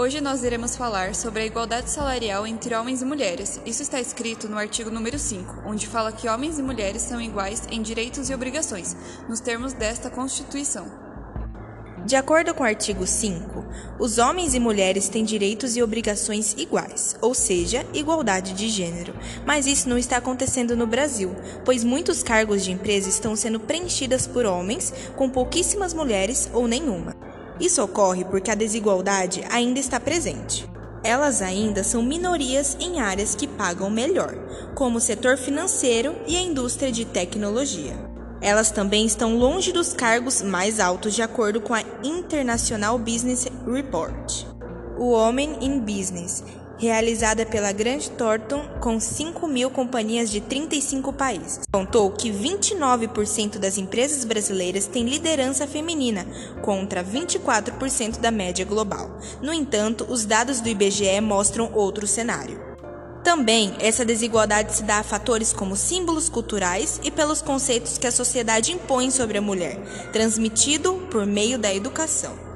Hoje nós iremos falar sobre a igualdade salarial entre homens e mulheres. Isso está escrito no artigo número 5, onde fala que homens e mulheres são iguais em direitos e obrigações, nos termos desta Constituição. De acordo com o artigo 5, os homens e mulheres têm direitos e obrigações iguais, ou seja, igualdade de gênero. Mas isso não está acontecendo no Brasil, pois muitos cargos de empresa estão sendo preenchidas por homens, com pouquíssimas mulheres ou nenhuma. Isso ocorre porque a desigualdade ainda está presente. Elas ainda são minorias em áreas que pagam melhor, como o setor financeiro e a indústria de tecnologia. Elas também estão longe dos cargos mais altos, de acordo com a International Business Report. O Women in Business realizada pela Grant Thornton com 5 mil companhias de 35 países. Contou que 29% das empresas brasileiras têm liderança feminina, contra 24% da média global. No entanto, os dados do IBGE mostram outro cenário. Também, essa desigualdade se dá a fatores como símbolos culturais e pelos conceitos que a sociedade impõe sobre a mulher, transmitido por meio da educação.